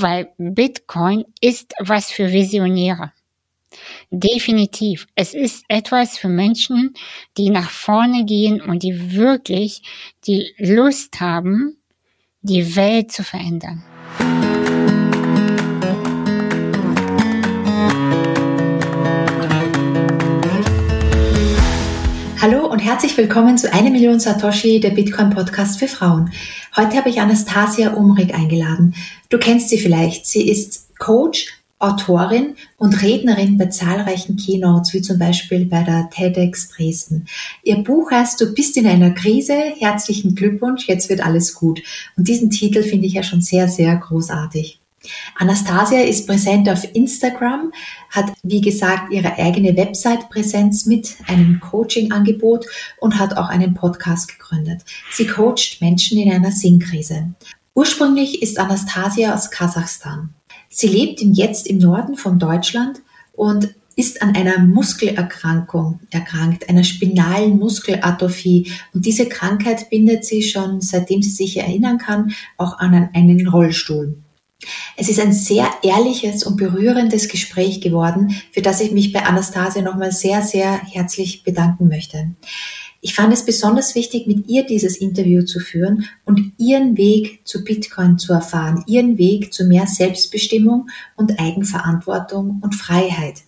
weil Bitcoin ist was für Visionäre. Definitiv. Es ist etwas für Menschen, die nach vorne gehen und die wirklich die Lust haben, die Welt zu verändern. Herzlich willkommen zu eine Million Satoshi, der Bitcoin Podcast für Frauen. Heute habe ich Anastasia Umrig eingeladen. Du kennst sie vielleicht. Sie ist Coach, Autorin und Rednerin bei zahlreichen Keynotes, wie zum Beispiel bei der TEDx Dresden. Ihr Buch heißt Du bist in einer Krise. Herzlichen Glückwunsch, jetzt wird alles gut. Und diesen Titel finde ich ja schon sehr, sehr großartig. Anastasia ist präsent auf Instagram, hat wie gesagt ihre eigene Website-Präsenz mit einem Coaching-Angebot und hat auch einen Podcast gegründet. Sie coacht Menschen in einer Sinnkrise. Ursprünglich ist Anastasia aus Kasachstan. Sie lebt jetzt im Norden von Deutschland und ist an einer Muskelerkrankung erkrankt, einer spinalen Muskelatrophie. Und diese Krankheit bindet sie schon, seitdem sie sich erinnern kann, auch an einen Rollstuhl. Es ist ein sehr ehrliches und berührendes Gespräch geworden, für das ich mich bei Anastasia nochmal sehr, sehr herzlich bedanken möchte. Ich fand es besonders wichtig, mit ihr dieses Interview zu führen und ihren Weg zu Bitcoin zu erfahren, ihren Weg zu mehr Selbstbestimmung und Eigenverantwortung und Freiheit.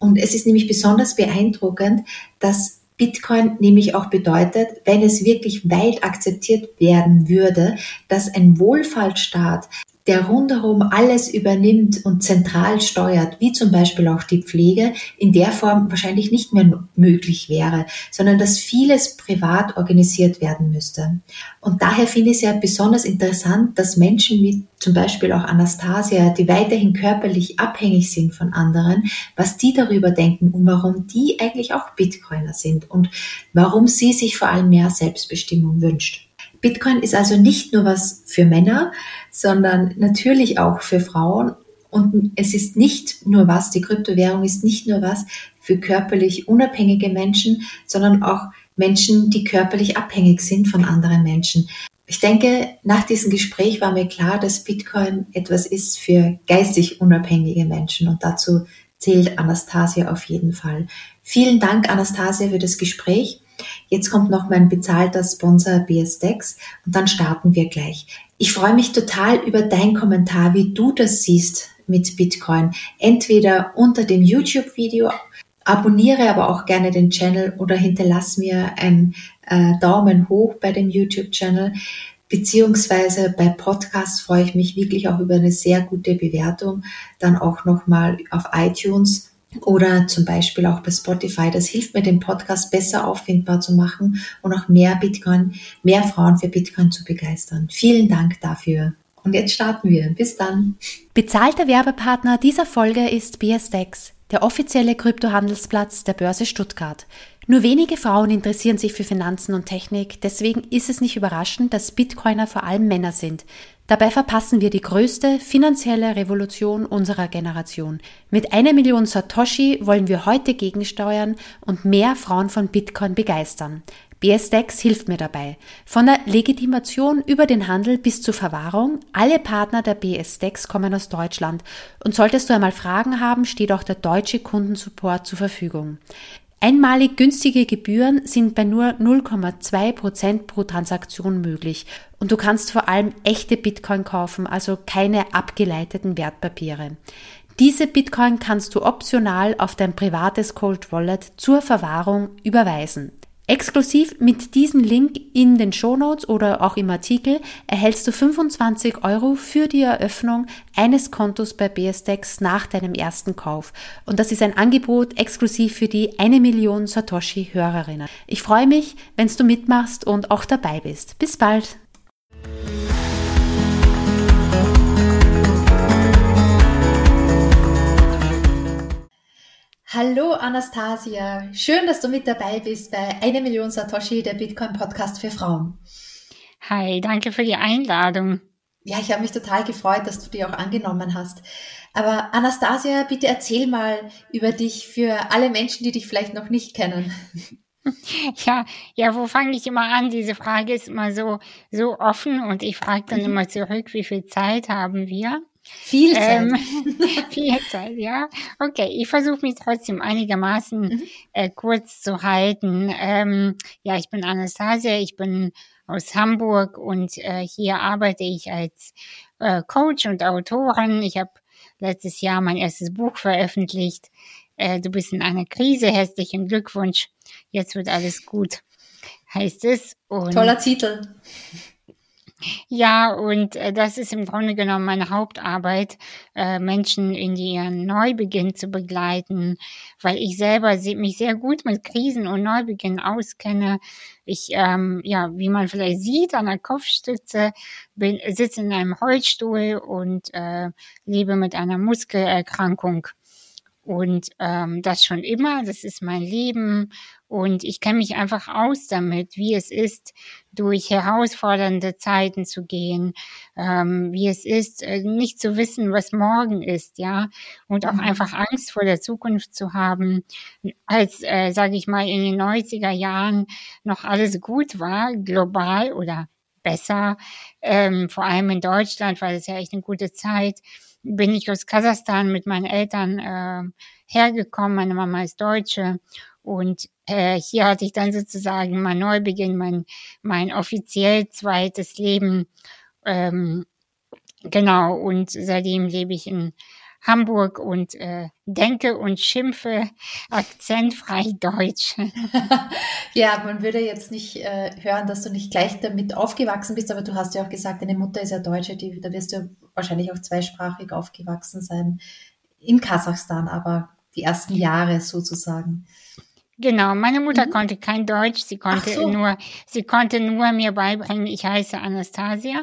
Und es ist nämlich besonders beeindruckend, dass Bitcoin nämlich auch bedeutet, wenn es wirklich weit akzeptiert werden würde, dass ein Wohlfahrtsstaat der rundherum alles übernimmt und zentral steuert, wie zum Beispiel auch die Pflege, in der Form wahrscheinlich nicht mehr möglich wäre, sondern dass vieles privat organisiert werden müsste. Und daher finde ich es ja besonders interessant, dass Menschen wie zum Beispiel auch Anastasia, die weiterhin körperlich abhängig sind von anderen, was die darüber denken und warum die eigentlich auch Bitcoiner sind und warum sie sich vor allem mehr Selbstbestimmung wünscht. Bitcoin ist also nicht nur was für Männer, sondern natürlich auch für Frauen. Und es ist nicht nur was, die Kryptowährung ist nicht nur was für körperlich unabhängige Menschen, sondern auch Menschen, die körperlich abhängig sind von anderen Menschen. Ich denke, nach diesem Gespräch war mir klar, dass Bitcoin etwas ist für geistig unabhängige Menschen und dazu zählt Anastasia auf jeden Fall. Vielen Dank, Anastasia, für das Gespräch. Jetzt kommt noch mein bezahlter Sponsor BSDEX und dann starten wir gleich. Ich freue mich total über dein Kommentar, wie du das siehst mit Bitcoin. Entweder unter dem YouTube-Video, abonniere aber auch gerne den Channel oder hinterlass mir einen äh, Daumen hoch bei dem YouTube-Channel. Beziehungsweise bei Podcasts freue ich mich wirklich auch über eine sehr gute Bewertung. Dann auch nochmal auf iTunes oder zum Beispiel auch bei Spotify. Das hilft mir, den Podcast besser auffindbar zu machen und auch mehr Bitcoin, mehr Frauen für Bitcoin zu begeistern. Vielen Dank dafür. Und jetzt starten wir. Bis dann. Bezahlter Werbepartner dieser Folge ist BSDEX, der offizielle Kryptohandelsplatz der Börse Stuttgart. Nur wenige Frauen interessieren sich für Finanzen und Technik, deswegen ist es nicht überraschend, dass Bitcoiner vor allem Männer sind. Dabei verpassen wir die größte finanzielle Revolution unserer Generation. Mit einer Million Satoshi wollen wir heute gegensteuern und mehr Frauen von Bitcoin begeistern. BSDEX hilft mir dabei. Von der Legitimation über den Handel bis zur Verwahrung, alle Partner der BSDEX kommen aus Deutschland. Und solltest du einmal Fragen haben, steht auch der deutsche Kundensupport zur Verfügung. Einmalig günstige Gebühren sind bei nur 0,2 Prozent pro Transaktion möglich und du kannst vor allem echte Bitcoin kaufen, also keine abgeleiteten Wertpapiere. Diese Bitcoin kannst du optional auf dein privates Cold Wallet zur Verwahrung überweisen. Exklusiv mit diesem Link in den Shownotes oder auch im Artikel erhältst du 25 Euro für die Eröffnung eines Kontos bei BSDEX nach deinem ersten Kauf. Und das ist ein Angebot exklusiv für die eine Million Satoshi-Hörerinnen. Ich freue mich, wenn du mitmachst und auch dabei bist. Bis bald! Hallo Anastasia, schön, dass du mit dabei bist bei Eine Million Satoshi, der Bitcoin Podcast für Frauen. Hi, danke für die Einladung. Ja, ich habe mich total gefreut, dass du die auch angenommen hast. Aber Anastasia, bitte erzähl mal über dich für alle Menschen, die dich vielleicht noch nicht kennen. Ja, ja, wo fange ich immer an? Diese Frage ist immer so, so offen und ich frage dann mhm. immer zurück, wie viel Zeit haben wir? Viel Zeit. Ähm, viel Zeit, ja. Okay, ich versuche mich trotzdem einigermaßen mhm. äh, kurz zu halten. Ähm, ja, ich bin Anastasia, ich bin aus Hamburg und äh, hier arbeite ich als äh, Coach und Autorin. Ich habe letztes Jahr mein erstes Buch veröffentlicht. Äh, du bist in einer Krise, herzlichen Glückwunsch. Jetzt wird alles gut, heißt es. Und Toller Titel. Ja, und äh, das ist im Grunde genommen meine Hauptarbeit, äh, Menschen in ihren Neubeginn zu begleiten, weil ich selber mich sehr gut mit Krisen und Neubeginn auskenne. Ich, ähm, ja, wie man vielleicht sieht, an der Kopfstütze, bin, sitze in einem Holzstuhl und äh, lebe mit einer Muskelerkrankung. Und ähm, das schon immer, das ist mein Leben und ich kenne mich einfach aus damit, wie es ist, durch herausfordernde Zeiten zu gehen, ähm, wie es ist, äh, nicht zu wissen, was morgen ist, ja, und auch mhm. einfach Angst vor der Zukunft zu haben, als, äh, sage ich mal, in den 90er Jahren noch alles gut war, global oder besser, ähm, vor allem in Deutschland, weil es ja echt eine gute Zeit, bin ich aus Kasachstan mit meinen Eltern äh, hergekommen. Meine Mama ist Deutsche und äh, hier hatte ich dann sozusagen mein Neubeginn, mein, mein offiziell zweites Leben. Ähm, genau, und seitdem lebe ich in Hamburg und äh, denke und schimpfe akzentfrei Deutsch. ja, man würde jetzt nicht äh, hören, dass du nicht gleich damit aufgewachsen bist, aber du hast ja auch gesagt, deine Mutter ist ja Deutsche, die, da wirst du wahrscheinlich auch zweisprachig aufgewachsen sein in Kasachstan, aber die ersten Jahre sozusagen. Genau, meine Mutter mhm. konnte kein Deutsch, sie konnte so. nur, sie konnte nur mir beibringen, ich heiße Anastasia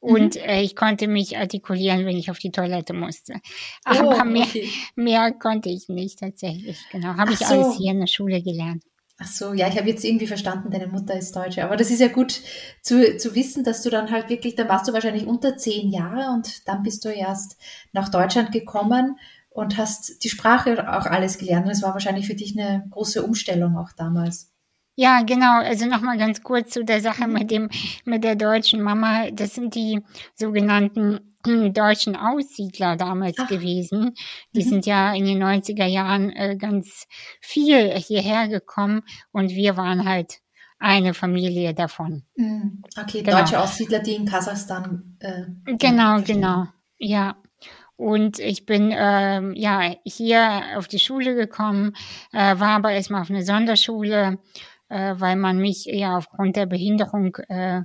und mhm. äh, ich konnte mich artikulieren, wenn ich auf die Toilette musste. Aber oh, mehr, okay. mehr konnte ich nicht tatsächlich. Genau, habe ich so. alles hier in der Schule gelernt. Ach so, ja, ich habe jetzt irgendwie verstanden, deine Mutter ist Deutsche. Aber das ist ja gut zu, zu wissen, dass du dann halt wirklich, dann warst du wahrscheinlich unter zehn Jahre und dann bist du erst nach Deutschland gekommen und hast die Sprache auch alles gelernt. Und es war wahrscheinlich für dich eine große Umstellung auch damals. Ja, genau. Also nochmal ganz kurz zu der Sache mit dem, mit der deutschen Mama. Das sind die sogenannten deutschen Aussiedler damals Ach. gewesen. Die mhm. sind ja in den 90er Jahren äh, ganz viel hierher gekommen und wir waren halt eine Familie davon. Mhm. Okay, genau. deutsche Aussiedler, die in Kasachstan. Äh, genau, genau. Ja. Und ich bin ähm, ja hier auf die Schule gekommen, äh, war aber erstmal auf eine Sonderschule, äh, weil man mich ja aufgrund der Behinderung äh,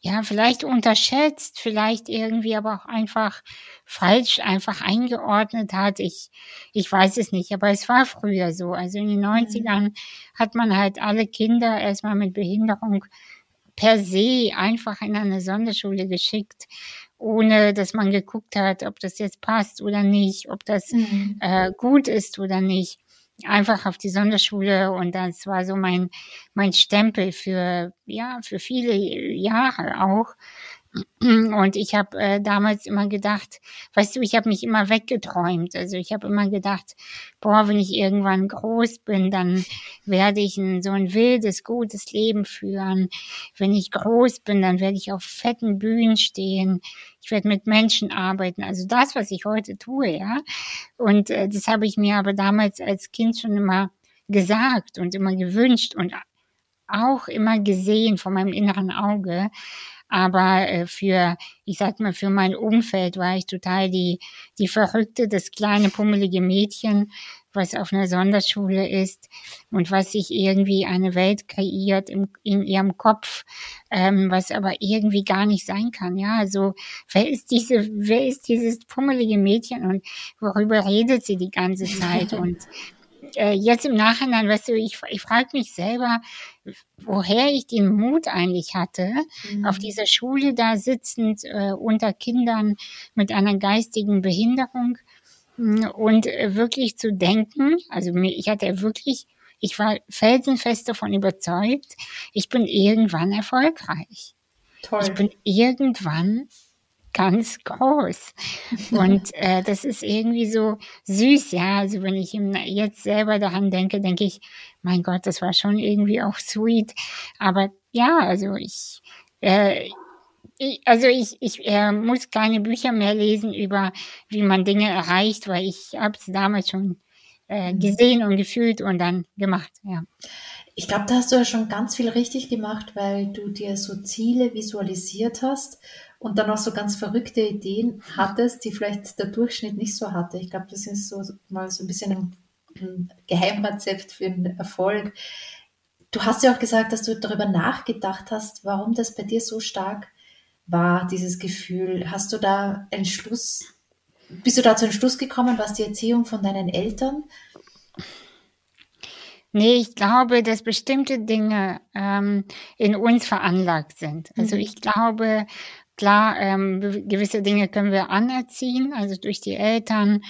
ja vielleicht unterschätzt, vielleicht irgendwie aber auch einfach falsch einfach eingeordnet hat. Ich, ich weiß es nicht, aber es war früher so. Also in den 90ern mhm. hat man halt alle Kinder erstmal mit Behinderung per se einfach in eine Sonderschule geschickt ohne dass man geguckt hat, ob das jetzt passt oder nicht, ob das mhm. äh, gut ist oder nicht. Einfach auf die Sonderschule und das war so mein mein Stempel für ja für viele Jahre auch. Und ich habe äh, damals immer gedacht, weißt du, ich habe mich immer weggeträumt. Also ich habe immer gedacht, boah, wenn ich irgendwann groß bin, dann werde ich ein, so ein wildes, gutes Leben führen. Wenn ich groß bin, dann werde ich auf fetten Bühnen stehen. Ich werde mit Menschen arbeiten. Also das, was ich heute tue, ja. Und äh, das habe ich mir aber damals als Kind schon immer gesagt und immer gewünscht und auch immer gesehen von meinem inneren Auge. Aber äh, für, ich sag mal, für mein Umfeld war ich total die, die Verrückte, das kleine pummelige Mädchen, was auf einer Sonderschule ist und was sich irgendwie eine Welt kreiert im, in ihrem Kopf, ähm, was aber irgendwie gar nicht sein kann. Ja, also wer ist diese, wer ist dieses pummelige Mädchen und worüber redet sie die ganze Zeit? und äh, jetzt im Nachhinein, weißt du, ich, ich frage mich selber, woher ich den Mut eigentlich hatte, mhm. auf dieser Schule da sitzend äh, unter Kindern mit einer geistigen Behinderung mh, hm, und äh, wirklich zu denken, also mir, ich hatte wirklich, ich war felsenfest davon überzeugt, ich bin irgendwann erfolgreich. Toll. Ich bin irgendwann ganz groß. Und äh, das ist irgendwie so süß, ja. Also wenn ich jetzt selber daran denke, denke ich, mein Gott, das war schon irgendwie auch sweet. Aber ja, also ich, äh, ich, also ich, ich äh, muss keine Bücher mehr lesen über, wie man Dinge erreicht, weil ich habe es damals schon äh, mhm. gesehen und gefühlt und dann gemacht. Ja. Ich glaube, da hast du ja schon ganz viel richtig gemacht, weil du dir so Ziele visualisiert hast und dann auch so ganz verrückte Ideen hattest, die vielleicht der Durchschnitt nicht so hatte. Ich glaube, das ist so mal so ein bisschen ein, ein Geheimrezept für den Erfolg. Du hast ja auch gesagt, dass du darüber nachgedacht hast, warum das bei dir so stark war, dieses Gefühl. Hast du da einen Schluss, bist du da zu einem Schluss gekommen, was die Erziehung von deinen Eltern? Nee, ich glaube, dass bestimmte Dinge ähm, in uns veranlagt sind. Also mhm. ich glaube, klar, ähm, gewisse Dinge können wir anerziehen, also durch die Eltern.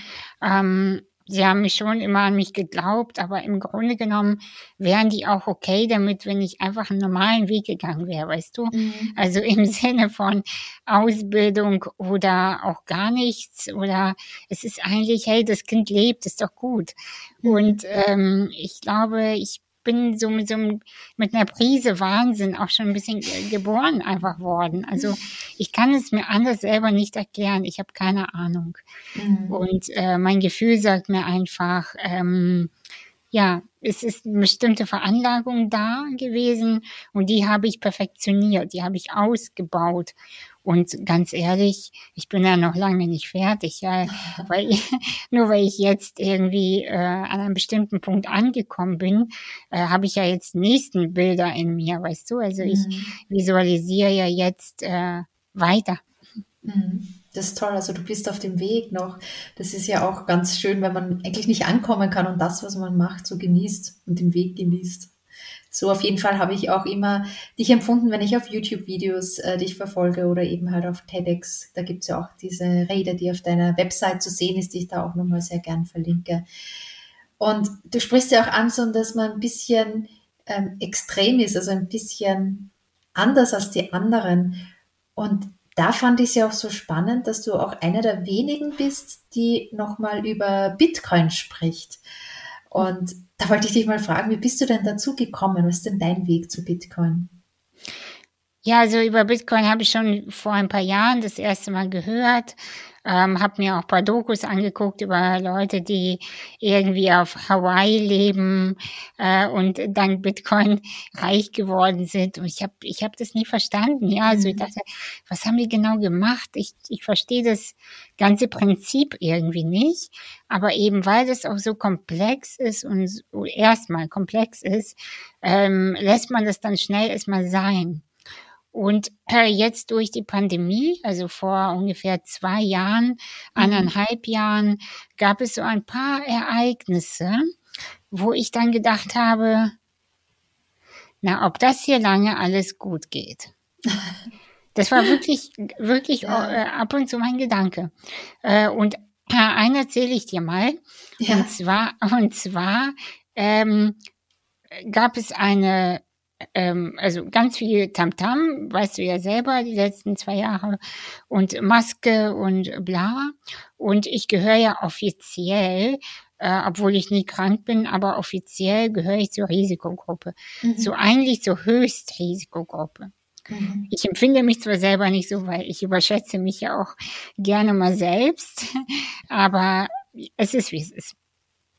Ähm, sie haben mich schon immer an mich geglaubt, aber im Grunde genommen wären die auch okay damit, wenn ich einfach einen normalen Weg gegangen wäre, weißt du? Mhm. Also im Sinne von Ausbildung oder auch gar nichts oder es ist eigentlich, hey, das Kind lebt, ist doch gut. Mhm. Und ähm, ich glaube, ich bin so mit so einem, mit einer Prise Wahnsinn auch schon ein bisschen geboren einfach worden. Also ich kann es mir anders selber nicht erklären. Ich habe keine Ahnung. Mhm. Und äh, mein Gefühl sagt mir einfach, ähm, ja, es ist eine bestimmte Veranlagung da gewesen und die habe ich perfektioniert, die habe ich ausgebaut. Und ganz ehrlich, ich bin ja noch lange nicht fertig, ja, weil ich, nur weil ich jetzt irgendwie äh, an einem bestimmten Punkt angekommen bin, äh, habe ich ja jetzt nächsten Bilder in mir, weißt du? Also ich mhm. visualisiere ja jetzt äh, weiter. Mhm. Das ist toll. Also du bist auf dem Weg noch. Das ist ja auch ganz schön, wenn man eigentlich nicht ankommen kann und das, was man macht, so genießt und den Weg genießt. So auf jeden Fall habe ich auch immer dich empfunden, wenn ich auf YouTube-Videos äh, dich verfolge oder eben halt auf TEDx. Da gibt es ja auch diese Rede, die auf deiner Website zu sehen ist, die ich da auch nochmal sehr gern verlinke. Und du sprichst ja auch an, so dass man ein bisschen ähm, extrem ist, also ein bisschen anders als die anderen. Und da fand ich es ja auch so spannend, dass du auch einer der wenigen bist, die nochmal über Bitcoin spricht. Und da wollte ich dich mal fragen, wie bist du denn dazu gekommen? Was ist denn dein Weg zu Bitcoin? Ja, also über Bitcoin habe ich schon vor ein paar Jahren das erste Mal gehört. Ähm, habe mir auch ein paar Dokus angeguckt über Leute, die irgendwie auf Hawaii leben äh, und dank Bitcoin reich geworden sind. Und ich habe ich hab das nie verstanden. Ja, also ich mhm. dachte, was haben die genau gemacht? Ich, ich verstehe das ganze Prinzip irgendwie nicht. Aber eben weil das auch so komplex ist und so erstmal komplex ist, ähm, lässt man das dann schnell erstmal sein. Und äh, jetzt durch die Pandemie, also vor ungefähr zwei Jahren, mhm. anderthalb Jahren, gab es so ein paar Ereignisse, wo ich dann gedacht habe, na, ob das hier lange alles gut geht. Das war wirklich, wirklich ja. äh, ab und zu mein Gedanke. Äh, und äh, einen erzähle ich dir mal. Ja. Und zwar, und zwar ähm, gab es eine ähm, also ganz viel Tamtam, -Tam, weißt du ja selber, die letzten zwei Jahre und Maske und bla. Und ich gehöre ja offiziell, äh, obwohl ich nie krank bin, aber offiziell gehöre ich zur Risikogruppe. Mhm. So eigentlich zur Höchstrisikogruppe. Mhm. Ich empfinde mich zwar selber nicht so, weil ich überschätze mich ja auch gerne mal selbst, aber es ist wie es ist.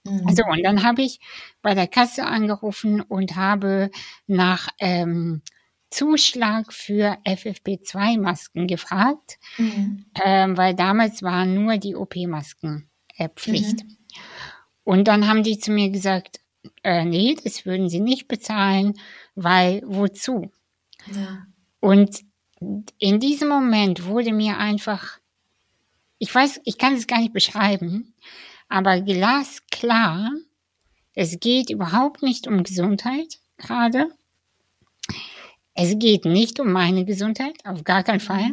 Mhm. Also und dann habe ich bei der Kasse angerufen und habe nach ähm, Zuschlag für FFP2-Masken gefragt, mhm. ähm, weil damals waren nur die OP-Masken äh, Pflicht. Mhm. Und dann haben die zu mir gesagt, äh, nee, das würden sie nicht bezahlen, weil wozu? Ja. Und in diesem Moment wurde mir einfach, ich weiß, ich kann es gar nicht beschreiben, aber glasklar, es geht überhaupt nicht um Gesundheit gerade. Es geht nicht um meine Gesundheit, auf gar keinen Fall.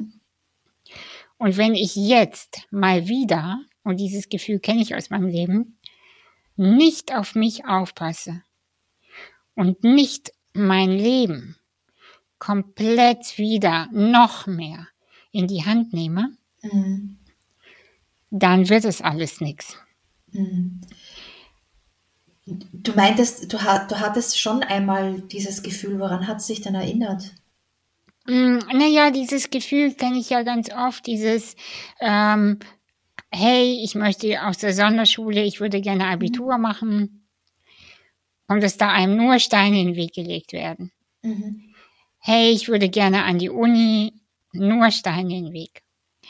Und wenn ich jetzt mal wieder, und dieses Gefühl kenne ich aus meinem Leben, nicht auf mich aufpasse und nicht mein Leben komplett wieder noch mehr in die Hand nehme, mhm. dann wird es alles nichts. Mhm. Du meintest, du, du hattest schon einmal dieses Gefühl, woran hat es sich denn erinnert? Mm, naja, dieses Gefühl kenne ich ja ganz oft, dieses, ähm, hey, ich möchte aus der Sonderschule, ich würde gerne Abitur mhm. machen. Und dass da einem nur Steine in den Weg gelegt werden. Mhm. Hey, ich würde gerne an die Uni, nur Steine in den Weg.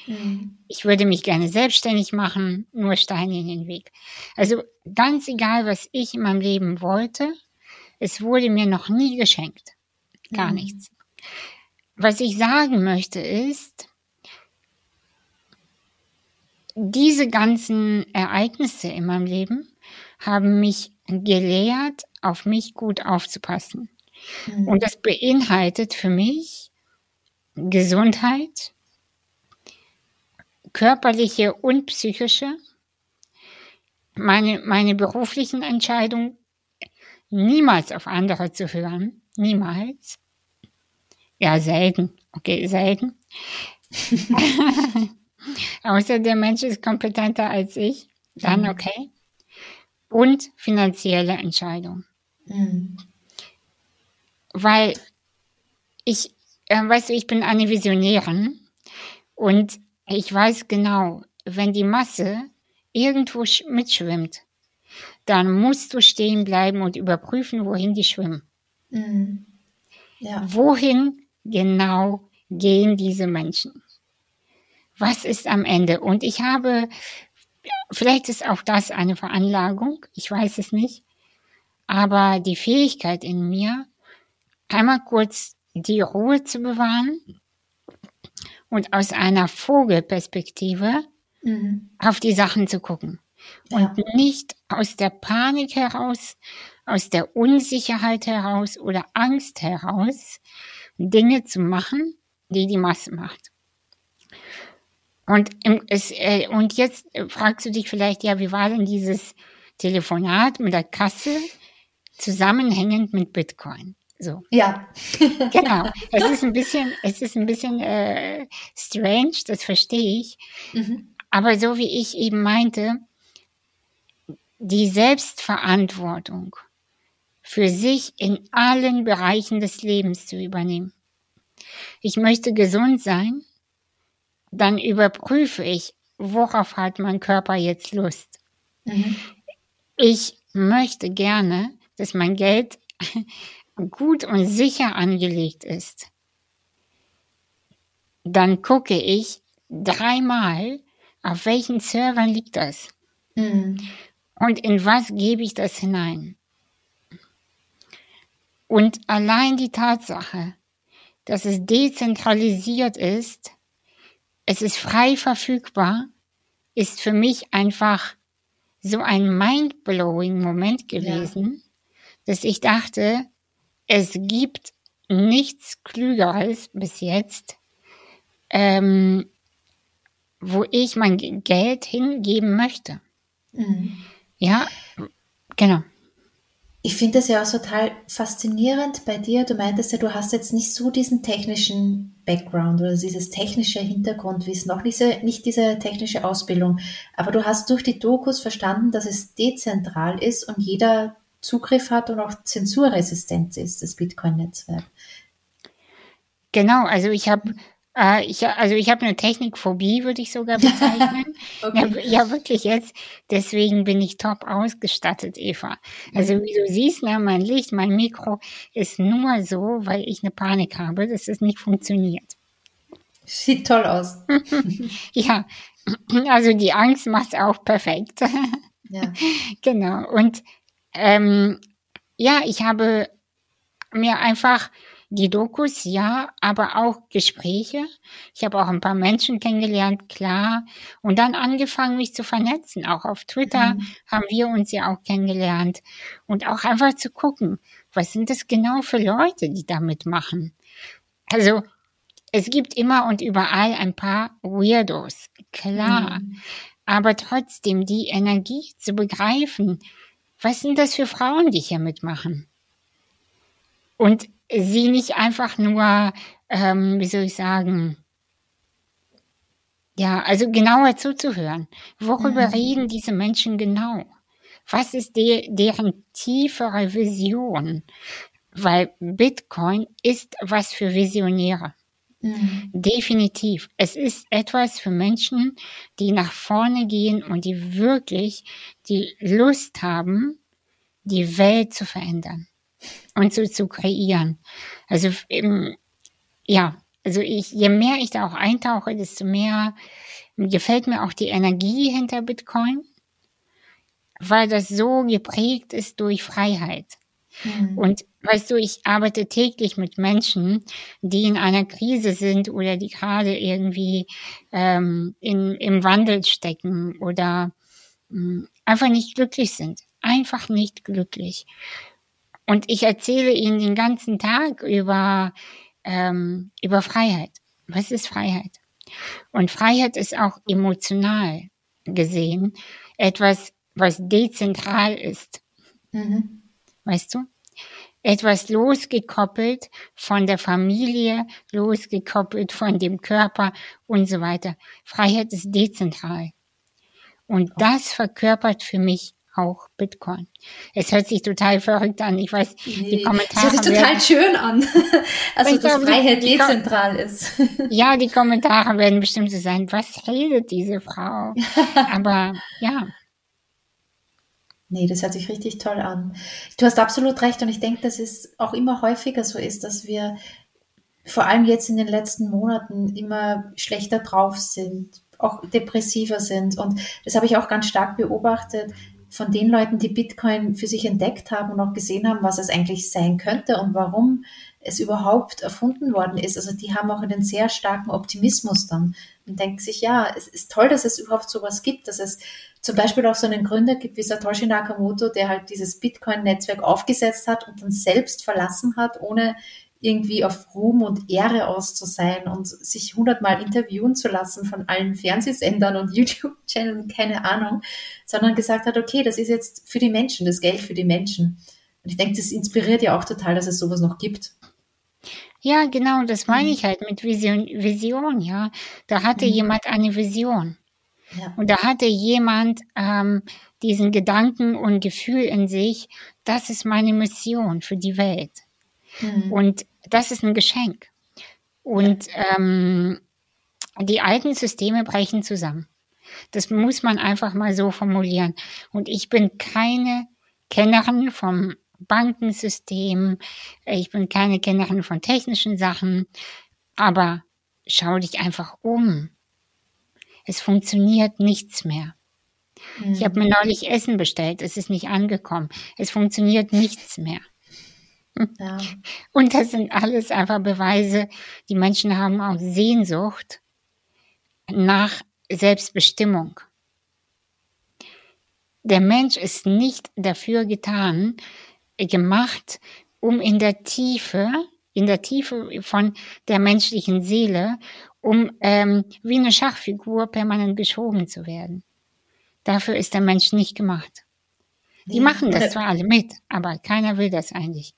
Mhm. Ich würde mich gerne selbstständig machen, nur Steine in den Weg. Also ganz egal, was ich in meinem Leben wollte, es wurde mir noch nie geschenkt. Gar mhm. nichts. Was ich sagen möchte ist, diese ganzen Ereignisse in meinem Leben haben mich gelehrt, auf mich gut aufzupassen. Mhm. Und das beinhaltet für mich Gesundheit, körperliche und psychische, meine, meine beruflichen Entscheidungen niemals auf andere zu hören, niemals. Ja, selten, okay, selten. Außer der Mensch ist kompetenter als ich, dann mhm. okay. Und finanzielle Entscheidung. Mhm. Weil ich, äh, weißt du, ich bin eine Visionärin und ich weiß genau, wenn die Masse irgendwo mitschwimmt, dann musst du stehen bleiben und überprüfen, wohin die schwimmen. Mhm. Ja. Wohin genau gehen diese Menschen? Was ist am Ende? Und ich habe, vielleicht ist auch das eine Veranlagung, ich weiß es nicht, aber die Fähigkeit in mir, einmal kurz die Ruhe zu bewahren und aus einer Vogelperspektive mhm. auf die Sachen zu gucken. Ja. Und nicht aus der Panik heraus, aus der Unsicherheit heraus oder Angst heraus Dinge zu machen, die die Masse macht. Und, es, äh, und jetzt fragst du dich vielleicht, ja, wie war denn dieses Telefonat mit der Kasse zusammenhängend mit Bitcoin? So. Ja. genau. Es ist ein bisschen, es ist ein bisschen äh, strange, das verstehe ich. Mhm. Aber so wie ich eben meinte, die Selbstverantwortung für sich in allen Bereichen des Lebens zu übernehmen. Ich möchte gesund sein, dann überprüfe ich, worauf hat mein Körper jetzt Lust. Mhm. Ich möchte gerne, dass mein Geld gut und sicher angelegt ist. Dann gucke ich dreimal, auf welchen Servern liegt das. Mhm. Und in was gebe ich das hinein? Und allein die Tatsache, dass es dezentralisiert ist, es ist frei verfügbar, ist für mich einfach so ein mind-blowing Moment gewesen, ja. dass ich dachte, es gibt nichts Klügeres bis jetzt, ähm, wo ich mein Geld hingeben möchte. Mhm. Ja, genau. Ich finde das ja auch total faszinierend bei dir. Du meintest ja, du hast jetzt nicht so diesen technischen Background oder dieses technische Hintergrundwissen, auch diese, nicht diese technische Ausbildung. Aber du hast durch die Dokus verstanden, dass es dezentral ist und jeder Zugriff hat und auch zensurresistent ist, das Bitcoin-Netzwerk. Genau, also ich habe äh, ich, also ich habe eine Technikphobie, würde ich sogar bezeichnen. okay. ja, ja, wirklich jetzt. Deswegen bin ich top ausgestattet, Eva. Also wie du siehst, ne, mein Licht, mein Mikro ist nur so, weil ich eine Panik habe, dass es nicht funktioniert. Sieht toll aus. ja, also die Angst macht es auch perfekt. ja. Genau. Und ähm, ja, ich habe mir einfach die Dokus, ja, aber auch Gespräche. Ich habe auch ein paar Menschen kennengelernt, klar. Und dann angefangen, mich zu vernetzen. Auch auf Twitter mhm. haben wir uns ja auch kennengelernt. Und auch einfach zu gucken, was sind das genau für Leute, die da mitmachen. Also, es gibt immer und überall ein paar Weirdos, klar. Mhm. Aber trotzdem die Energie zu begreifen, was sind das für Frauen, die hier mitmachen? Und sie nicht einfach nur, ähm, wie soll ich sagen, ja, also genauer zuzuhören. Worüber mhm. reden diese Menschen genau? Was ist de deren tiefere Vision? Weil Bitcoin ist was für Visionäre. Mhm. Definitiv. Es ist etwas für Menschen, die nach vorne gehen und die wirklich die Lust haben, die Welt zu verändern und so zu kreieren. Also ja, also ich, je mehr ich da auch eintauche, desto mehr gefällt mir auch die Energie hinter Bitcoin, weil das so geprägt ist durch Freiheit. Mhm. Und weißt du, ich arbeite täglich mit Menschen, die in einer Krise sind oder die gerade irgendwie ähm, in, im Wandel stecken oder mh, hm, einfach nicht glücklich sind. Einfach nicht glücklich. Und ich erzähle ihnen den ganzen Tag über, ähm, über Freiheit. Was ist Freiheit? Und Freiheit ist auch emotional gesehen etwas, was dezentral ist. Mhm. Weißt du? Etwas losgekoppelt von der Familie, losgekoppelt von dem Körper und so weiter. Freiheit ist dezentral. Und das verkörpert für mich auch Bitcoin. Es hört sich total verrückt an. Ich weiß, nee, die Kommentare. Es hört sich total werden, schön an. Also, dass Freiheit die, dezentral ist. Ja, die Kommentare werden bestimmt so sein, was redet diese Frau? Aber ja. Nee, das hört sich richtig toll an. Du hast absolut recht und ich denke, dass es auch immer häufiger so ist, dass wir vor allem jetzt in den letzten Monaten immer schlechter drauf sind, auch depressiver sind. Und das habe ich auch ganz stark beobachtet von den Leuten, die Bitcoin für sich entdeckt haben und auch gesehen haben, was es eigentlich sein könnte und warum es überhaupt erfunden worden ist. Also die haben auch einen sehr starken Optimismus dann und denken sich, ja, es ist toll, dass es überhaupt sowas gibt, dass es zum Beispiel auch so einen Gründer gibt wie Satoshi Nakamoto, der halt dieses Bitcoin-Netzwerk aufgesetzt hat und dann selbst verlassen hat, ohne irgendwie auf Ruhm und Ehre aus zu sein und sich hundertmal interviewen zu lassen von allen Fernsehsendern und YouTube-Channeln, keine Ahnung, sondern gesagt hat, okay, das ist jetzt für die Menschen, das Geld für die Menschen. Und ich denke, das inspiriert ja auch total, dass es sowas noch gibt. Ja, genau, das meine mhm. ich halt mit Vision, Vision ja. Da hatte mhm. jemand eine Vision. Ja. Und da hatte jemand ähm, diesen Gedanken und Gefühl in sich, das ist meine Mission für die Welt. Mhm. Und das ist ein Geschenk. Und ähm, die alten Systeme brechen zusammen. Das muss man einfach mal so formulieren. Und ich bin keine Kennerin vom Bankensystem, ich bin keine Kennerin von technischen Sachen, aber schau dich einfach um. Es funktioniert nichts mehr. Mhm. Ich habe mir neulich Essen bestellt, es ist nicht angekommen. Es funktioniert nichts mehr. Ja. Und das sind alles einfach Beweise, die Menschen haben auch Sehnsucht nach Selbstbestimmung. Der Mensch ist nicht dafür getan, gemacht, um in der Tiefe, in der Tiefe von der menschlichen Seele, um ähm, wie eine Schachfigur permanent geschoben zu werden. Dafür ist der Mensch nicht gemacht. Die machen das zwar alle mit, aber keiner will das eigentlich.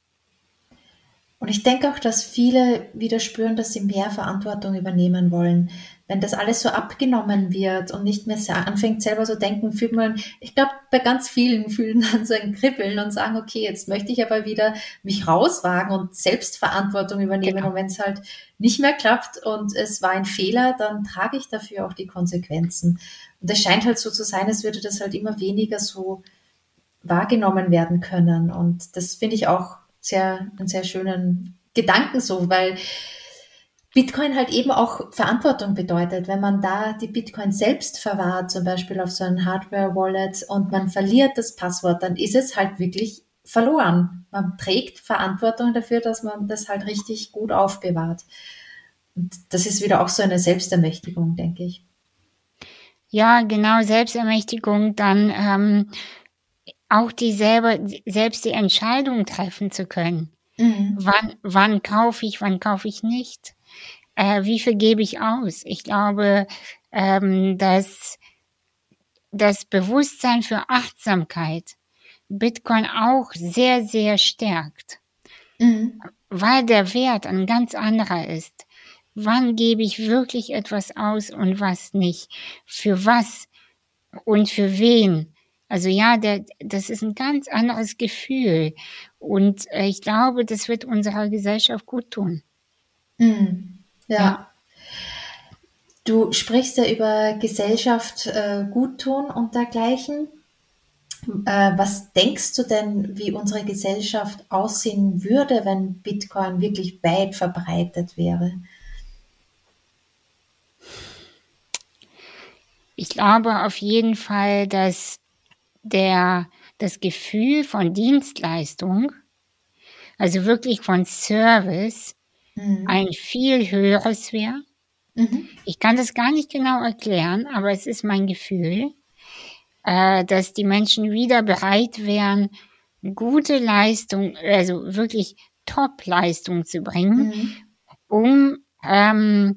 Und ich denke auch, dass viele wieder spüren, dass sie mehr Verantwortung übernehmen wollen. Wenn das alles so abgenommen wird und nicht mehr anfängt selber so denken, fühlt man, ich glaube, bei ganz vielen fühlen dann so ein Kribbeln und sagen, okay, jetzt möchte ich aber wieder mich rauswagen und Selbstverantwortung übernehmen. Genau. Und wenn es halt nicht mehr klappt und es war ein Fehler, dann trage ich dafür auch die Konsequenzen. Und es scheint halt so zu sein, als würde das halt immer weniger so wahrgenommen werden können. Und das finde ich auch sehr, einen sehr schönen Gedanken so, weil Bitcoin halt eben auch Verantwortung bedeutet. Wenn man da die Bitcoin selbst verwahrt, zum Beispiel auf so ein Hardware-Wallet und man verliert das Passwort, dann ist es halt wirklich verloren. Man trägt Verantwortung dafür, dass man das halt richtig gut aufbewahrt. Und das ist wieder auch so eine Selbstermächtigung, denke ich. Ja, genau, Selbstermächtigung. Dann ähm, auch die selber, selbst die Entscheidung treffen zu können. Mhm. Wann, wann kaufe ich, wann kaufe ich nicht? Äh, wie viel gebe ich aus? Ich glaube, ähm, dass das Bewusstsein für Achtsamkeit Bitcoin auch sehr, sehr stärkt, mhm. weil der Wert ein ganz anderer ist. Wann gebe ich wirklich etwas aus und was nicht? Für was und für wen? Also ja, der, das ist ein ganz anderes Gefühl. Und äh, ich glaube, das wird unserer Gesellschaft gut tun. Mhm. Ja. ja. Du sprichst ja über Gesellschaft äh, guttun und dergleichen. Äh, was denkst du denn, wie unsere Gesellschaft aussehen würde, wenn Bitcoin wirklich weit verbreitet wäre? Ich glaube auf jeden Fall, dass der, das Gefühl von Dienstleistung, also wirklich von Service, mhm. ein viel höheres wäre. Mhm. Ich kann das gar nicht genau erklären, aber es ist mein Gefühl, äh, dass die Menschen wieder bereit wären, gute Leistung, also wirklich Top-Leistung zu bringen, mhm. um ähm,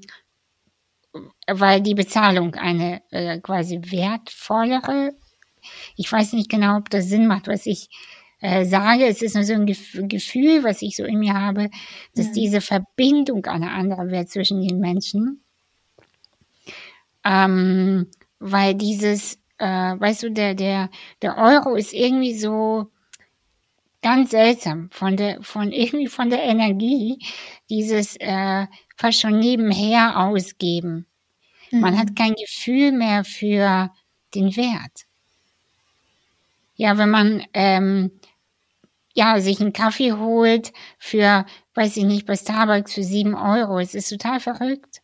weil die Bezahlung eine äh, quasi wertvollere, ich weiß nicht genau, ob das Sinn macht, was ich äh, sage. Es ist nur so ein Gef Gefühl, was ich so in mir habe, dass ja. diese Verbindung eine andere wird zwischen den Menschen. Ähm, weil dieses, äh, weißt du, der, der, der Euro ist irgendwie so ganz seltsam von der, von irgendwie von der Energie, dieses äh, fast schon nebenher ausgeben. Mhm. Man hat mhm. kein Gefühl mehr für den Wert. Ja, wenn man ähm, ja sich einen Kaffee holt für, weiß ich nicht, bei Starbucks für sieben Euro, es ist total verrückt.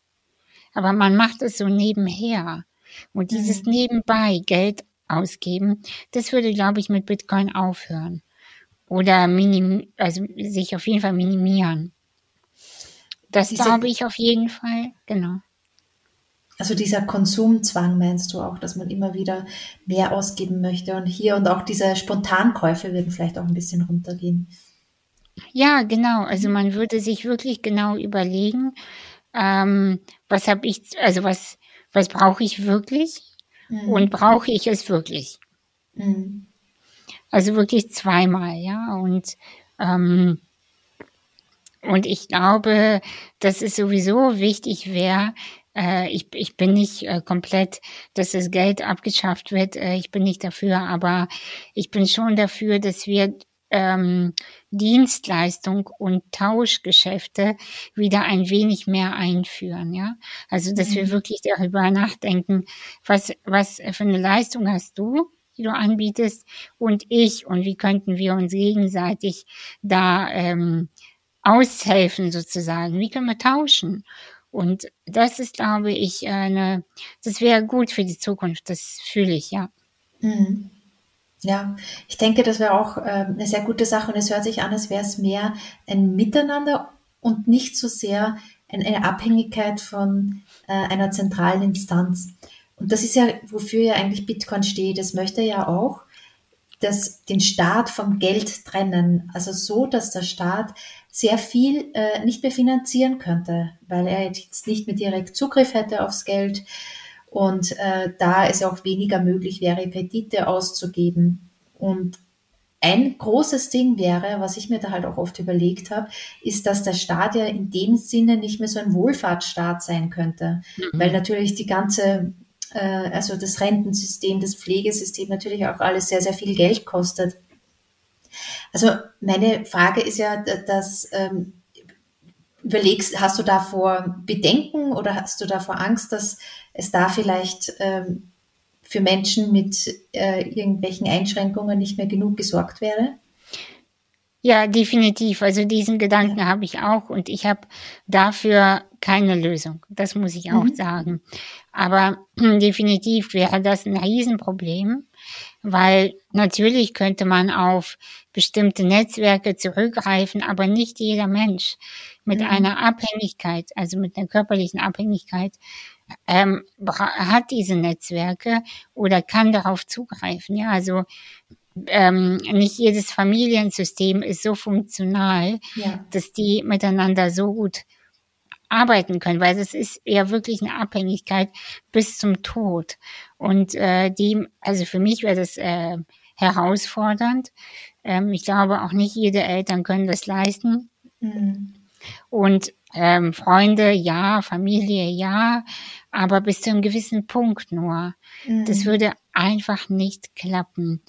Aber man macht es so nebenher. Und dieses mhm. nebenbei Geld ausgeben, das würde, glaube ich, mit Bitcoin aufhören. Oder minim, also sich auf jeden Fall minimieren. Das glaube ich auf jeden Fall, genau. Also dieser Konsumzwang meinst du auch, dass man immer wieder mehr ausgeben möchte und hier und auch diese Spontankäufe würden vielleicht auch ein bisschen runtergehen. Ja, genau. Also man würde sich wirklich genau überlegen, ähm, was habe ich, also was, was brauche ich wirklich mhm. und brauche ich es wirklich? Mhm. Also wirklich zweimal, ja. Und ähm, und ich glaube, dass es sowieso wichtig wäre, äh, ich, ich bin nicht äh, komplett, dass das Geld abgeschafft wird. Äh, ich bin nicht dafür, aber ich bin schon dafür, dass wir ähm, Dienstleistung und Tauschgeschäfte wieder ein wenig mehr einführen, ja. Also, dass mhm. wir wirklich darüber nachdenken, was, was für eine Leistung hast du, die du anbietest und ich und wie könnten wir uns gegenseitig da ähm, aushelfen sozusagen, wie können wir tauschen und das ist, glaube ich, eine, das wäre gut für die Zukunft. Das fühle ich, ja. Mhm. Ja, ich denke, das wäre auch äh, eine sehr gute Sache und es hört sich an, als wäre es mehr ein Miteinander und nicht so sehr eine Abhängigkeit von äh, einer zentralen Instanz. Und das ist ja, wofür ja eigentlich Bitcoin steht. Es möchte ja auch das, den Staat vom Geld trennen. Also so, dass der Staat sehr viel äh, nicht mehr finanzieren könnte, weil er jetzt nicht mehr direkt Zugriff hätte aufs Geld und äh, da es auch weniger möglich wäre, Kredite auszugeben. Und ein großes Ding wäre, was ich mir da halt auch oft überlegt habe, ist, dass der Staat ja in dem Sinne nicht mehr so ein Wohlfahrtsstaat sein könnte, mhm. weil natürlich die ganze äh, also das Rentensystem, das Pflegesystem natürlich auch alles sehr, sehr viel Geld kostet. Also meine Frage ist ja, dass ähm, überlegst, hast du davor Bedenken oder hast du davor Angst, dass es da vielleicht ähm, für Menschen mit äh, irgendwelchen Einschränkungen nicht mehr genug gesorgt wäre? Ja, definitiv. Also diesen Gedanken habe ich auch und ich habe dafür keine Lösung. Das muss ich auch mhm. sagen. Aber definitiv wäre das ein Riesenproblem, weil natürlich könnte man auf bestimmte Netzwerke zurückgreifen, aber nicht jeder Mensch mit mhm. einer Abhängigkeit, also mit einer körperlichen Abhängigkeit, ähm, hat diese Netzwerke oder kann darauf zugreifen. Ja, also ähm, nicht jedes Familiensystem ist so funktional, ja. dass die miteinander so gut arbeiten können, weil das ist ja wirklich eine Abhängigkeit bis zum Tod. Und äh, die, also für mich wäre das äh, herausfordernd. Ähm, ich glaube auch nicht jede Eltern können das leisten. Mhm. Und ähm, Freunde, ja, Familie, ja, aber bis zu einem gewissen Punkt nur. Mhm. Das würde einfach nicht klappen.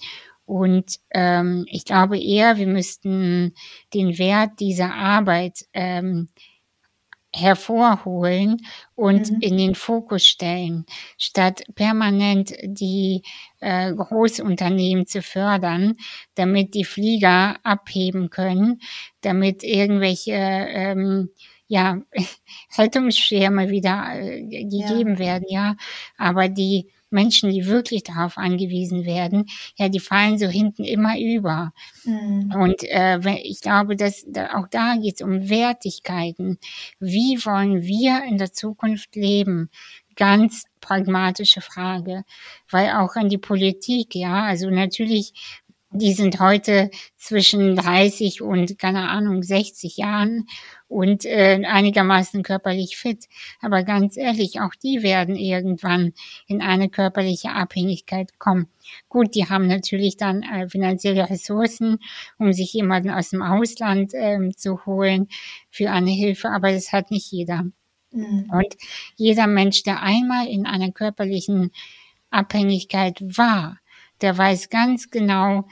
Und ähm, ich glaube eher, wir müssten den Wert dieser Arbeit ähm, hervorholen und mhm. in den Fokus stellen, statt permanent die äh, Großunternehmen zu fördern, damit die Flieger abheben können, damit irgendwelche ähm, ja, Rettungsschirme wieder äh, gegeben ja. werden, ja. Aber die Menschen, die wirklich darauf angewiesen werden, ja, die fallen so hinten immer über. Mhm. Und äh, ich glaube, dass da, auch da geht es um Wertigkeiten. Wie wollen wir in der Zukunft leben? Ganz pragmatische Frage, weil auch an die Politik, ja, also natürlich die sind heute zwischen 30 und, keine Ahnung, 60 Jahren und äh, einigermaßen körperlich fit. Aber ganz ehrlich, auch die werden irgendwann in eine körperliche Abhängigkeit kommen. Gut, die haben natürlich dann äh, finanzielle Ressourcen, um sich jemanden aus dem Ausland ähm, zu holen für eine Hilfe, aber das hat nicht jeder. Mhm. Und jeder Mensch, der einmal in einer körperlichen Abhängigkeit war, der weiß ganz genau,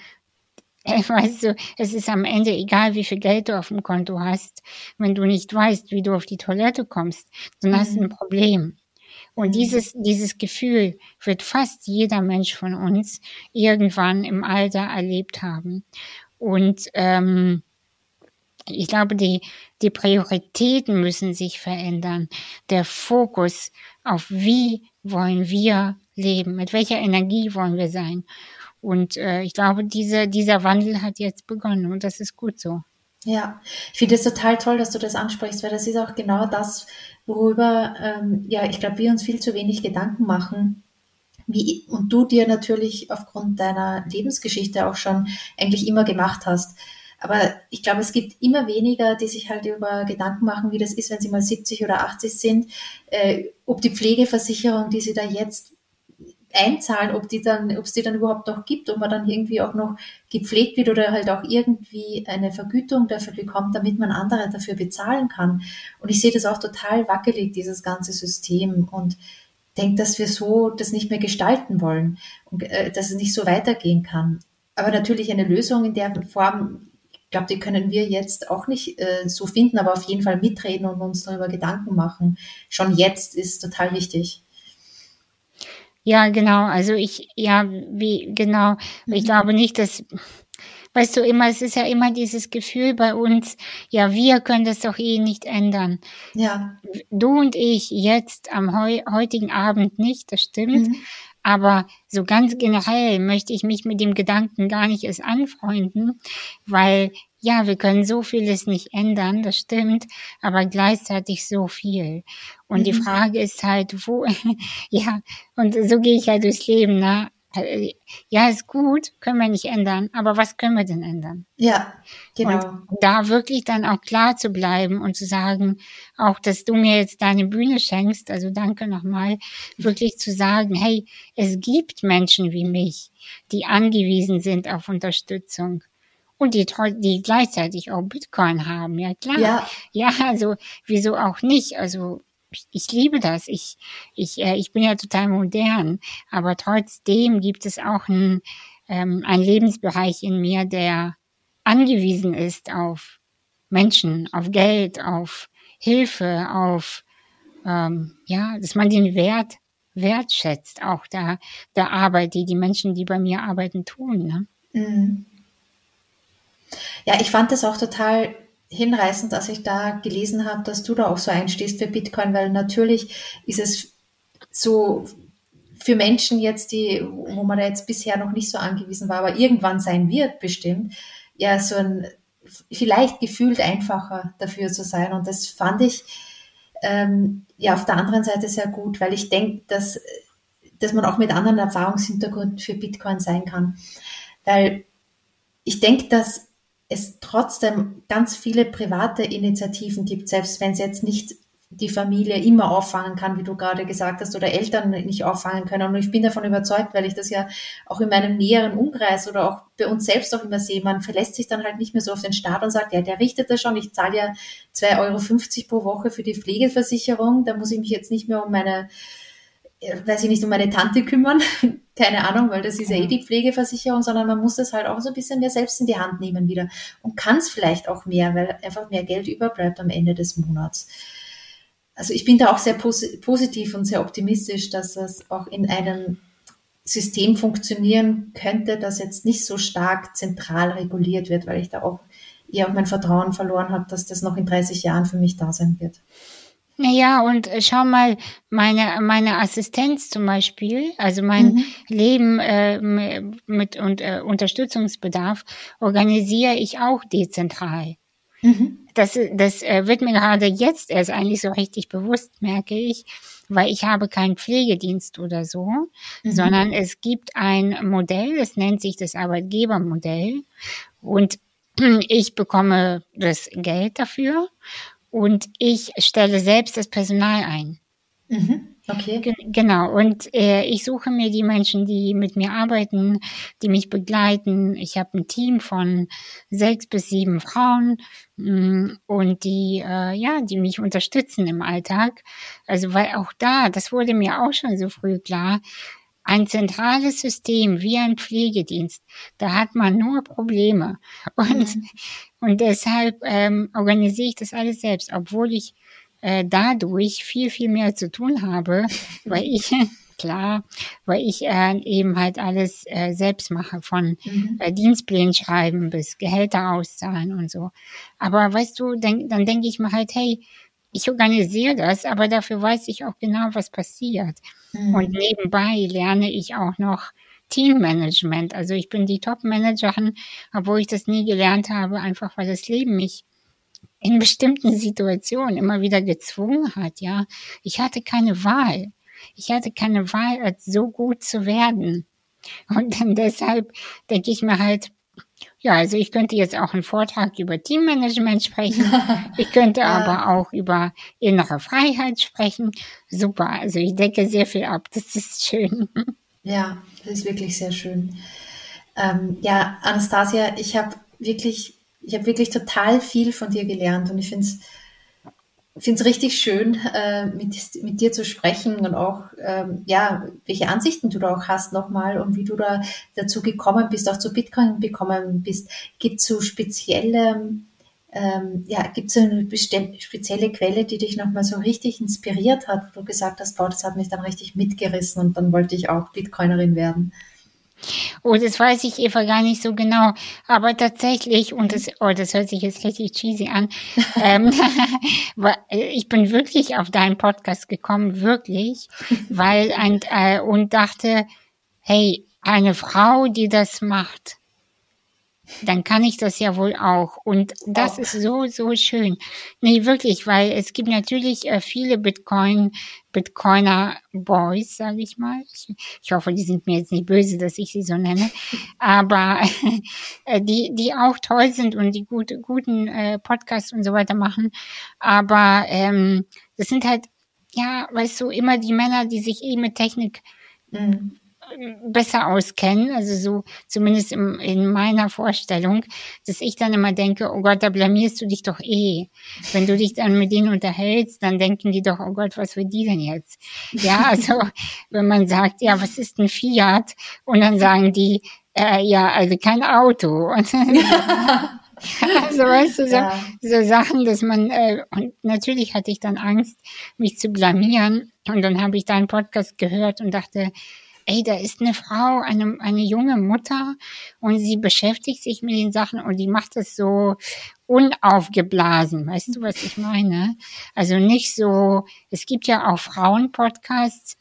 weißt du, es ist am Ende egal, wie viel Geld du auf dem Konto hast. Wenn du nicht weißt, wie du auf die Toilette kommst, dann mhm. hast du ein mhm. Problem. Und mhm. dieses, dieses Gefühl wird fast jeder Mensch von uns irgendwann im Alter erlebt haben. Und ähm, ich glaube, die, die Prioritäten müssen sich verändern. Der Fokus auf wie wollen wir leben, mit welcher Energie wollen wir sein. Und äh, ich glaube, diese, dieser Wandel hat jetzt begonnen und das ist gut so. Ja, ich finde es total toll, dass du das ansprichst, weil das ist auch genau das, worüber, ähm, ja, ich glaube, wir uns viel zu wenig Gedanken machen. Wie, und du dir natürlich aufgrund deiner Lebensgeschichte auch schon eigentlich immer gemacht hast. Aber ich glaube, es gibt immer weniger, die sich halt über Gedanken machen, wie das ist, wenn sie mal 70 oder 80 sind, äh, ob die Pflegeversicherung, die sie da jetzt einzahlen, ob die dann, ob es die dann überhaupt noch gibt, ob man dann irgendwie auch noch gepflegt wird oder halt auch irgendwie eine Vergütung dafür bekommt, damit man andere dafür bezahlen kann. Und ich sehe das auch total wackelig, dieses ganze System und denke, dass wir so das nicht mehr gestalten wollen und äh, dass es nicht so weitergehen kann. Aber natürlich eine Lösung in der Form, ich glaube, die können wir jetzt auch nicht äh, so finden, aber auf jeden Fall mitreden und uns darüber Gedanken machen. Schon jetzt ist total wichtig. Ja, genau. Also ich, ja, wie, genau. Ich mhm. glaube nicht, dass, weißt du, immer, es ist ja immer dieses Gefühl bei uns, ja, wir können das doch eh nicht ändern. Ja. Du und ich jetzt am heu heutigen Abend nicht, das stimmt. Mhm. Aber so ganz generell möchte ich mich mit dem Gedanken gar nicht erst anfreunden, weil ja, wir können so vieles nicht ändern, das stimmt, aber gleichzeitig so viel. Und mhm. die Frage ist halt, wo, ja, und so gehe ich halt durchs Leben, ne? Ja, ist gut, können wir nicht ändern, aber was können wir denn ändern? Ja, genau. Und da wirklich dann auch klar zu bleiben und zu sagen, auch, dass du mir jetzt deine Bühne schenkst, also danke nochmal, wirklich zu sagen, hey, es gibt Menschen wie mich, die angewiesen sind auf Unterstützung und die, die gleichzeitig auch Bitcoin haben, ja klar. Ja. ja, also wieso auch nicht? Also ich, ich liebe das. Ich, ich, äh, ich bin ja total modern, aber trotzdem gibt es auch ein, ähm, ein Lebensbereich in mir, der angewiesen ist auf Menschen, auf Geld, auf Hilfe, auf ähm, ja, dass man den Wert wertschätzt, auch der, der Arbeit, die die Menschen, die bei mir arbeiten, tun. Ne? Mhm. Ja, ich fand das auch total hinreißend, dass ich da gelesen habe, dass du da auch so einstehst für Bitcoin, weil natürlich ist es so für Menschen jetzt, die, wo man jetzt bisher noch nicht so angewiesen war, aber irgendwann sein wird bestimmt, ja, so ein vielleicht gefühlt einfacher dafür zu sein. Und das fand ich ähm, ja auf der anderen Seite sehr gut, weil ich denke, dass, dass man auch mit anderen Erfahrungshintergründen für Bitcoin sein kann. Weil ich denke, dass es trotzdem ganz viele private Initiativen gibt, selbst wenn es jetzt nicht die Familie immer auffangen kann, wie du gerade gesagt hast, oder Eltern nicht auffangen können. Und ich bin davon überzeugt, weil ich das ja auch in meinem näheren Umkreis oder auch bei uns selbst auch immer sehe, man verlässt sich dann halt nicht mehr so auf den Staat und sagt, ja, der richtet das schon, ich zahle ja 2,50 Euro pro Woche für die Pflegeversicherung, da muss ich mich jetzt nicht mehr um meine weiß ich nicht, um meine Tante kümmern, keine Ahnung, weil das ist ja eh die Pflegeversicherung, sondern man muss das halt auch so ein bisschen mehr selbst in die Hand nehmen wieder und kann es vielleicht auch mehr, weil einfach mehr Geld überbleibt am Ende des Monats. also ich bin da auch sehr pos positiv und sehr optimistisch, dass das auch in einem System funktionieren könnte, das jetzt nicht so stark zentral reguliert wird, weil ich da auch eher auch mein Vertrauen verloren habe, dass das noch in 30 Jahren für mich da sein wird. Naja, und äh, schau mal, meine, meine Assistenz zum Beispiel, also mein mhm. Leben äh, mit und, äh, Unterstützungsbedarf, organisiere ich auch dezentral. Mhm. Das, das äh, wird mir gerade jetzt erst eigentlich so richtig bewusst, merke ich, weil ich habe keinen Pflegedienst oder so, mhm. sondern es gibt ein Modell, das nennt sich das Arbeitgebermodell und ich bekomme das Geld dafür und ich stelle selbst das Personal ein. Mhm. Okay. G genau. Und äh, ich suche mir die Menschen, die mit mir arbeiten, die mich begleiten. Ich habe ein Team von sechs bis sieben Frauen mh, mm, und die, äh, ja, die mich unterstützen im Alltag. Also weil auch da, das wurde mir auch schon so früh klar, ein zentrales System wie ein Pflegedienst, da hat man nur Probleme. Und, mhm. Und deshalb ähm, organisiere ich das alles selbst, obwohl ich äh, dadurch viel, viel mehr zu tun habe, weil ich, klar, weil ich äh, eben halt alles äh, selbst mache, von mhm. äh, Dienstplänen schreiben bis Gehälter auszahlen und so. Aber weißt du, denk, dann denke ich mir halt, hey, ich organisiere das, aber dafür weiß ich auch genau, was passiert. Mhm. Und nebenbei lerne ich auch noch Teammanagement. Also ich bin die Top-Managerin, obwohl ich das nie gelernt habe, einfach weil das Leben mich in bestimmten Situationen immer wieder gezwungen hat, ja. Ich hatte keine Wahl. Ich hatte keine Wahl, als so gut zu werden. Und dann deshalb denke ich mir halt, ja, also ich könnte jetzt auch einen Vortrag über Teammanagement sprechen. Ich könnte aber auch über innere Freiheit sprechen. Super. Also ich decke sehr viel ab. Das ist schön. Ja, ist wirklich sehr schön. Ähm, ja, Anastasia, ich habe wirklich, ich habe wirklich total viel von dir gelernt und ich finde es finde es richtig schön, äh, mit, mit dir zu sprechen und auch, ähm, ja, welche Ansichten du da auch hast nochmal und wie du da dazu gekommen bist, auch zu Bitcoin gekommen bist. Gibt es so spezielle, ähm, ja, gibt es eine spezielle Quelle, die dich nochmal so richtig inspiriert hat, wo du gesagt hast, boah, das hat mich dann richtig mitgerissen und dann wollte ich auch Bitcoinerin werden? Oh, das weiß ich Eva gar nicht so genau. Aber tatsächlich, und das, oh, das hört sich jetzt richtig cheesy an, ähm, ich bin wirklich auf deinen Podcast gekommen, wirklich, weil ein, äh, und dachte, hey, eine Frau, die das macht, dann kann ich das ja wohl auch. Und das oh. ist so, so schön. Nee, wirklich, weil es gibt natürlich äh, viele Bitcoin, Bitcoiner Boys, sage ich mal. Ich, ich, hoffe, die sind mir jetzt nicht böse, dass ich sie so nenne. Aber äh, die, die auch toll sind und die gute, guten äh, Podcasts und so weiter machen. Aber ähm, das sind halt, ja, weißt du, immer die Männer, die sich eh mit Technik mhm besser auskennen, also so zumindest im, in meiner Vorstellung, dass ich dann immer denke, oh Gott, da blamierst du dich doch eh. Wenn du dich dann mit denen unterhältst, dann denken die doch, oh Gott, was will die denn jetzt? Ja, also wenn man sagt, ja, was ist ein Fiat? Und dann sagen die, äh, ja, also kein Auto. also weißt du, so, ja. so Sachen, dass man, äh, und natürlich hatte ich dann Angst, mich zu blamieren. Und dann habe ich deinen Podcast gehört und dachte, ey, da ist eine Frau, eine, eine junge Mutter und sie beschäftigt sich mit den Sachen und die macht es so unaufgeblasen. Weißt du, was ich meine? Also nicht so, es gibt ja auch Frauenpodcasts,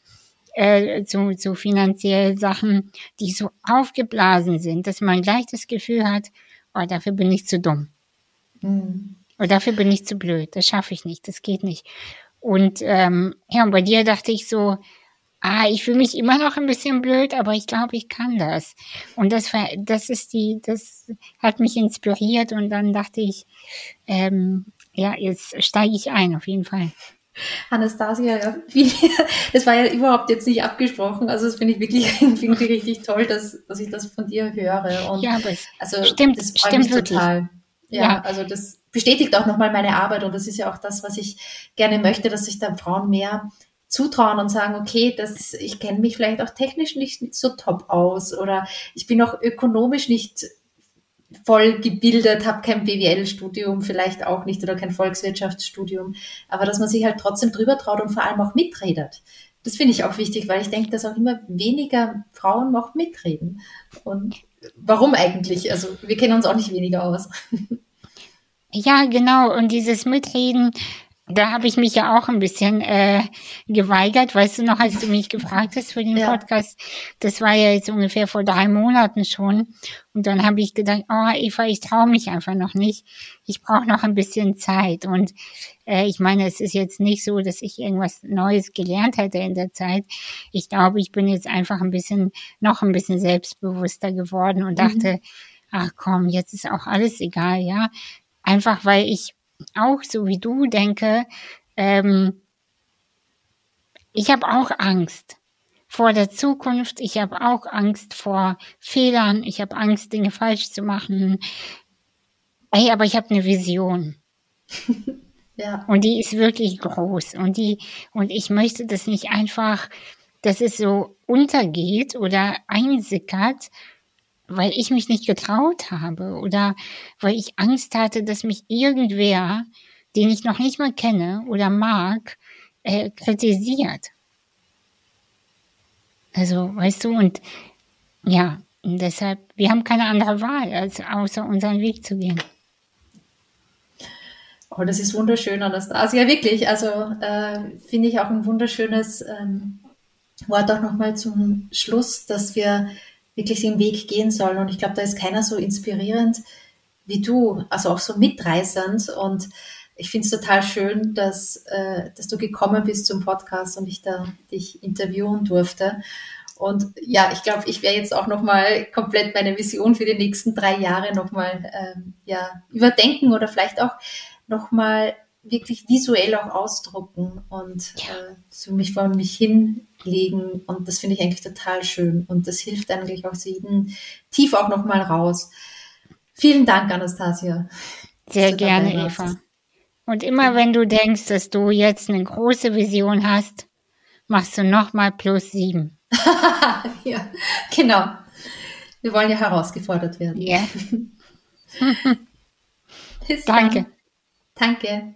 äh, zu, zu finanziellen Sachen, die so aufgeblasen sind, dass man gleich das Gefühl hat, oh, dafür bin ich zu dumm. Mhm. Oder dafür bin ich zu blöd, das schaffe ich nicht, das geht nicht. Und ähm, ja, und bei dir dachte ich so, ah, ich fühle mich immer noch ein bisschen blöd, aber ich glaube, ich kann das. Und das, das ist die, das hat mich inspiriert und dann dachte ich, ähm, ja, jetzt steige ich ein, auf jeden Fall. Anastasia, das war ja überhaupt jetzt nicht abgesprochen. Also das finde ich wirklich finde ich richtig toll, dass, dass ich das von dir höre. Und ja, aber es also, stimmt, das stimmt total. Ja, ja, also das bestätigt auch nochmal meine Arbeit und das ist ja auch das, was ich gerne möchte, dass sich da Frauen mehr zutrauen und sagen, okay, das, ich kenne mich vielleicht auch technisch nicht so top aus oder ich bin auch ökonomisch nicht voll gebildet, habe kein BWL-Studium, vielleicht auch nicht oder kein Volkswirtschaftsstudium, aber dass man sich halt trotzdem drüber traut und vor allem auch mitredet. Das finde ich auch wichtig, weil ich denke, dass auch immer weniger Frauen noch mitreden. Und warum eigentlich? Also wir kennen uns auch nicht weniger aus. Ja, genau. Und dieses Mitreden, da habe ich mich ja auch ein bisschen äh, geweigert, weißt du noch, als du mich gefragt hast für den ja. Podcast, das war ja jetzt ungefähr vor drei Monaten schon. Und dann habe ich gedacht, oh Eva, ich traue mich einfach noch nicht. Ich brauche noch ein bisschen Zeit. Und äh, ich meine, es ist jetzt nicht so, dass ich irgendwas Neues gelernt hätte in der Zeit. Ich glaube, ich bin jetzt einfach ein bisschen, noch ein bisschen selbstbewusster geworden und mhm. dachte, ach komm, jetzt ist auch alles egal, ja. Einfach weil ich auch so wie du denke, ähm, ich habe auch Angst vor der Zukunft, ich habe auch Angst vor Fehlern, ich habe Angst, Dinge falsch zu machen. Ey, aber ich habe eine Vision. ja. Und die ist wirklich groß. Und die, und ich möchte das nicht einfach, dass es so untergeht oder einsickert, weil ich mich nicht getraut habe oder weil ich Angst hatte, dass mich irgendwer, den ich noch nicht mal kenne oder mag, äh, kritisiert. Also, weißt du, und ja, und deshalb, wir haben keine andere Wahl, als außer unseren Weg zu gehen. Oh, das ist wunderschön, Anastasia, wirklich. Also äh, finde ich auch ein wunderschönes ähm, Wort auch nochmal zum Schluss, dass wir wirklich den Weg gehen soll. Und ich glaube, da ist keiner so inspirierend wie du, also auch so mitreißend. Und ich finde es total schön, dass, äh, dass du gekommen bist zum Podcast und ich da dich interviewen durfte. Und ja, ich glaube, ich werde jetzt auch nochmal komplett meine Vision für die nächsten drei Jahre nochmal ähm, ja, überdenken oder vielleicht auch nochmal wirklich visuell auch ausdrucken und ja. äh, so mich vor mich hinlegen. Und das finde ich eigentlich total schön. Und das hilft eigentlich auch jeden tief auch nochmal raus. Vielen Dank, Anastasia. Sehr gerne, Eva. Und immer wenn du denkst, dass du jetzt eine große Vision hast, machst du nochmal plus sieben. ja, genau. Wir wollen ja herausgefordert werden. Ja. Danke. Dann. Danke.